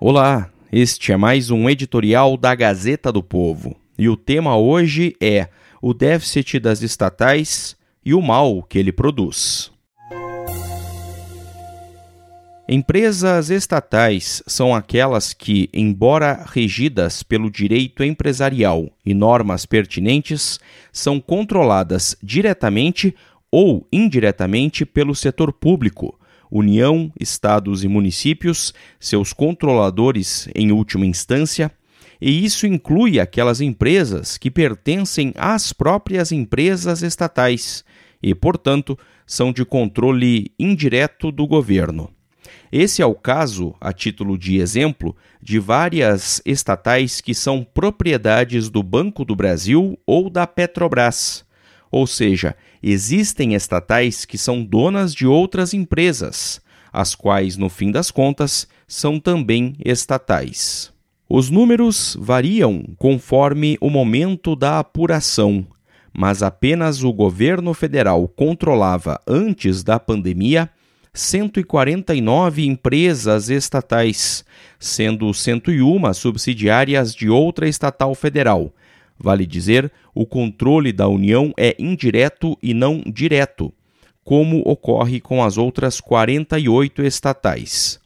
Olá, este é mais um editorial da Gazeta do Povo. E o tema hoje é o déficit das estatais e o mal que ele produz. Empresas estatais são aquelas que, embora regidas pelo direito empresarial e normas pertinentes, são controladas diretamente ou indiretamente pelo setor público, União, estados e municípios, seus controladores em última instância, e isso inclui aquelas empresas que pertencem às próprias empresas estatais e, portanto, são de controle indireto do governo. Esse é o caso, a título de exemplo, de várias estatais que são propriedades do Banco do Brasil ou da Petrobras. Ou seja, existem estatais que são donas de outras empresas, as quais, no fim das contas, são também estatais. Os números variam conforme o momento da apuração, mas apenas o governo federal controlava antes da pandemia 149 empresas estatais, sendo 101 subsidiárias de outra estatal federal. Vale dizer, o controle da União é indireto e não direto, como ocorre com as outras 48 estatais.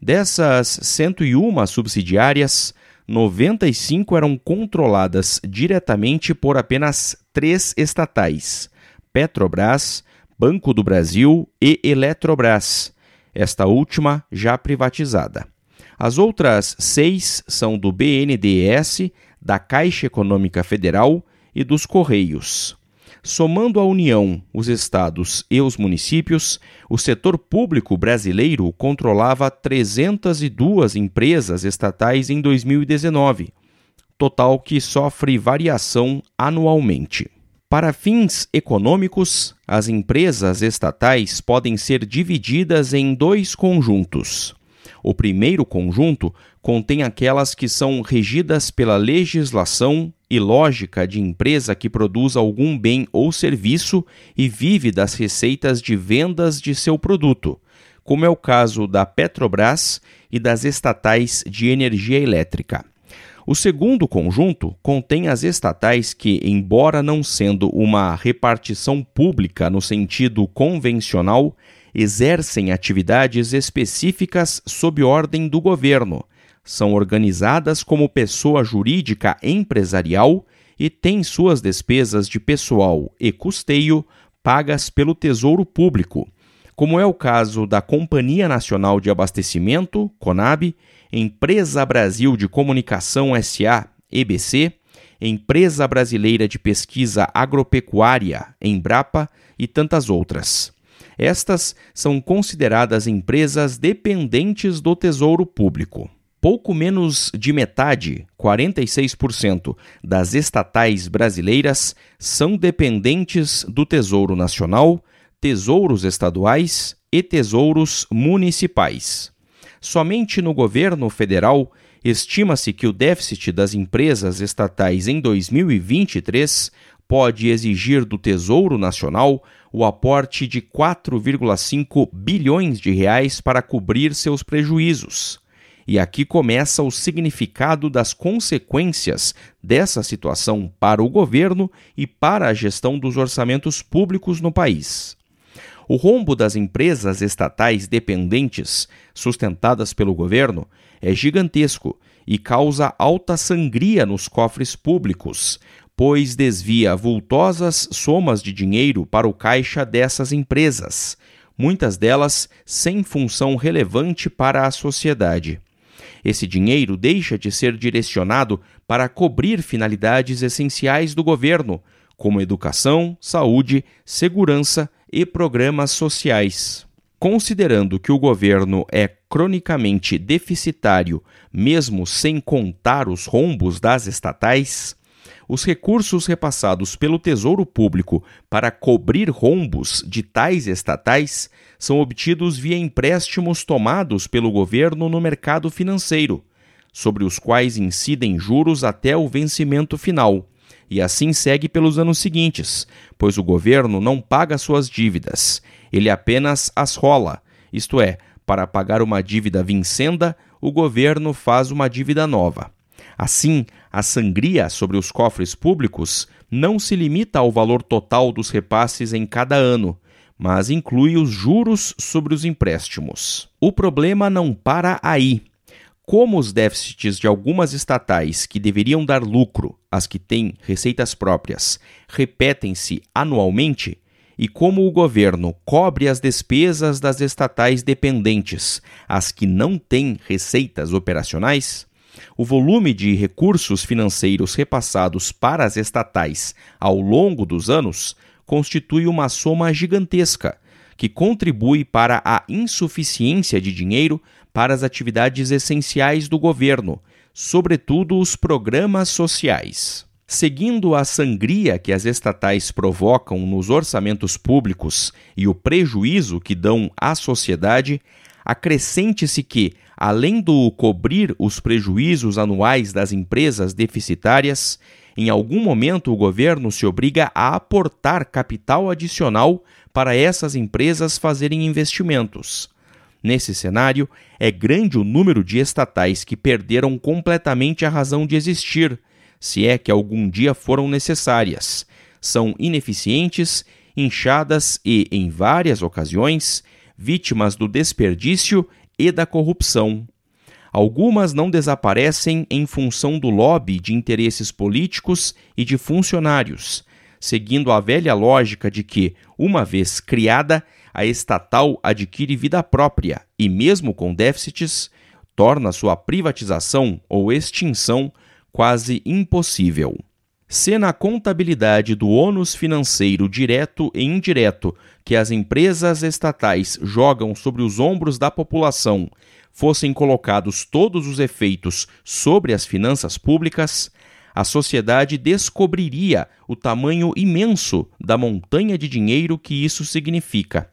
Dessas 101 subsidiárias, 95 eram controladas diretamente por apenas três estatais: Petrobras, Banco do Brasil e Eletrobras, esta última já privatizada. As outras seis são do BNDES, da Caixa Econômica Federal e dos Correios. Somando a União, os estados e os municípios, o setor público brasileiro controlava 302 empresas estatais em 2019, total que sofre variação anualmente. Para fins econômicos, as empresas estatais podem ser divididas em dois conjuntos. O primeiro conjunto contém aquelas que são regidas pela legislação e lógica de empresa que produz algum bem ou serviço e vive das receitas de vendas de seu produto, como é o caso da Petrobras e das estatais de energia elétrica. O segundo conjunto contém as estatais que, embora não sendo uma repartição pública no sentido convencional, exercem atividades específicas sob ordem do governo, são organizadas como pessoa jurídica empresarial e têm suas despesas de pessoal e custeio pagas pelo Tesouro Público, como é o caso da Companhia Nacional de Abastecimento, CONAB, Empresa Brasil de Comunicação SA, EBC, Empresa Brasileira de Pesquisa Agropecuária, Embrapa e tantas outras. Estas são consideradas empresas dependentes do Tesouro Público. Pouco menos de metade, 46%, das estatais brasileiras são dependentes do Tesouro Nacional, tesouros estaduais e tesouros municipais. Somente no governo federal, estima-se que o déficit das empresas estatais em 2023 pode exigir do Tesouro Nacional o aporte de 4,5 bilhões de reais para cobrir seus prejuízos. E aqui começa o significado das consequências dessa situação para o governo e para a gestão dos orçamentos públicos no país. O rombo das empresas estatais dependentes, sustentadas pelo governo, é gigantesco e causa alta sangria nos cofres públicos, pois desvia vultosas somas de dinheiro para o caixa dessas empresas, muitas delas sem função relevante para a sociedade. Esse dinheiro deixa de ser direcionado para cobrir finalidades essenciais do governo, como educação, saúde, segurança e programas sociais. Considerando que o governo é cronicamente deficitário, mesmo sem contar os rombos das estatais, os recursos repassados pelo Tesouro Público para cobrir rombos de tais estatais são obtidos via empréstimos tomados pelo governo no mercado financeiro, sobre os quais incidem juros até o vencimento final, e assim segue pelos anos seguintes, pois o governo não paga suas dívidas ele apenas as rola, isto é, para pagar uma dívida vincenda, o governo faz uma dívida nova. Assim, a sangria sobre os cofres públicos não se limita ao valor total dos repasses em cada ano, mas inclui os juros sobre os empréstimos. O problema não para aí. Como os déficits de algumas estatais que deveriam dar lucro, as que têm receitas próprias, repetem-se anualmente, e como o governo cobre as despesas das estatais dependentes, as que não têm receitas operacionais, o volume de recursos financeiros repassados para as estatais ao longo dos anos constitui uma soma gigantesca que contribui para a insuficiência de dinheiro para as atividades essenciais do governo, sobretudo os programas sociais. Seguindo a sangria que as estatais provocam nos orçamentos públicos e o prejuízo que dão à sociedade, acrescente-se que, além do cobrir os prejuízos anuais das empresas deficitárias, em algum momento o governo se obriga a aportar capital adicional para essas empresas fazerem investimentos. Nesse cenário, é grande o número de estatais que perderam completamente a razão de existir se é que algum dia foram necessárias. São ineficientes, inchadas e, em várias ocasiões, vítimas do desperdício e da corrupção. Algumas não desaparecem em função do lobby de interesses políticos e de funcionários, seguindo a velha lógica de que, uma vez criada, a estatal adquire vida própria e, mesmo com déficits, torna sua privatização ou extinção quase impossível. Se na contabilidade do ônus financeiro direto e indireto que as empresas estatais jogam sobre os ombros da população fossem colocados todos os efeitos sobre as finanças públicas, a sociedade descobriria o tamanho imenso da montanha de dinheiro que isso significa.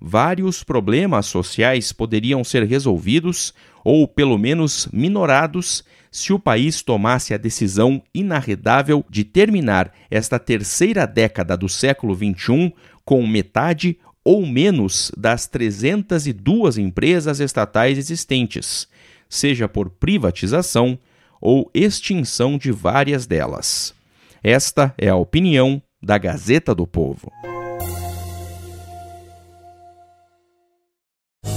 Vários problemas sociais poderiam ser resolvidos ou pelo menos minorados se o país tomasse a decisão inarredável de terminar esta terceira década do século XXI com metade ou menos das 302 empresas estatais existentes, seja por privatização ou extinção de várias delas. Esta é a opinião da Gazeta do Povo.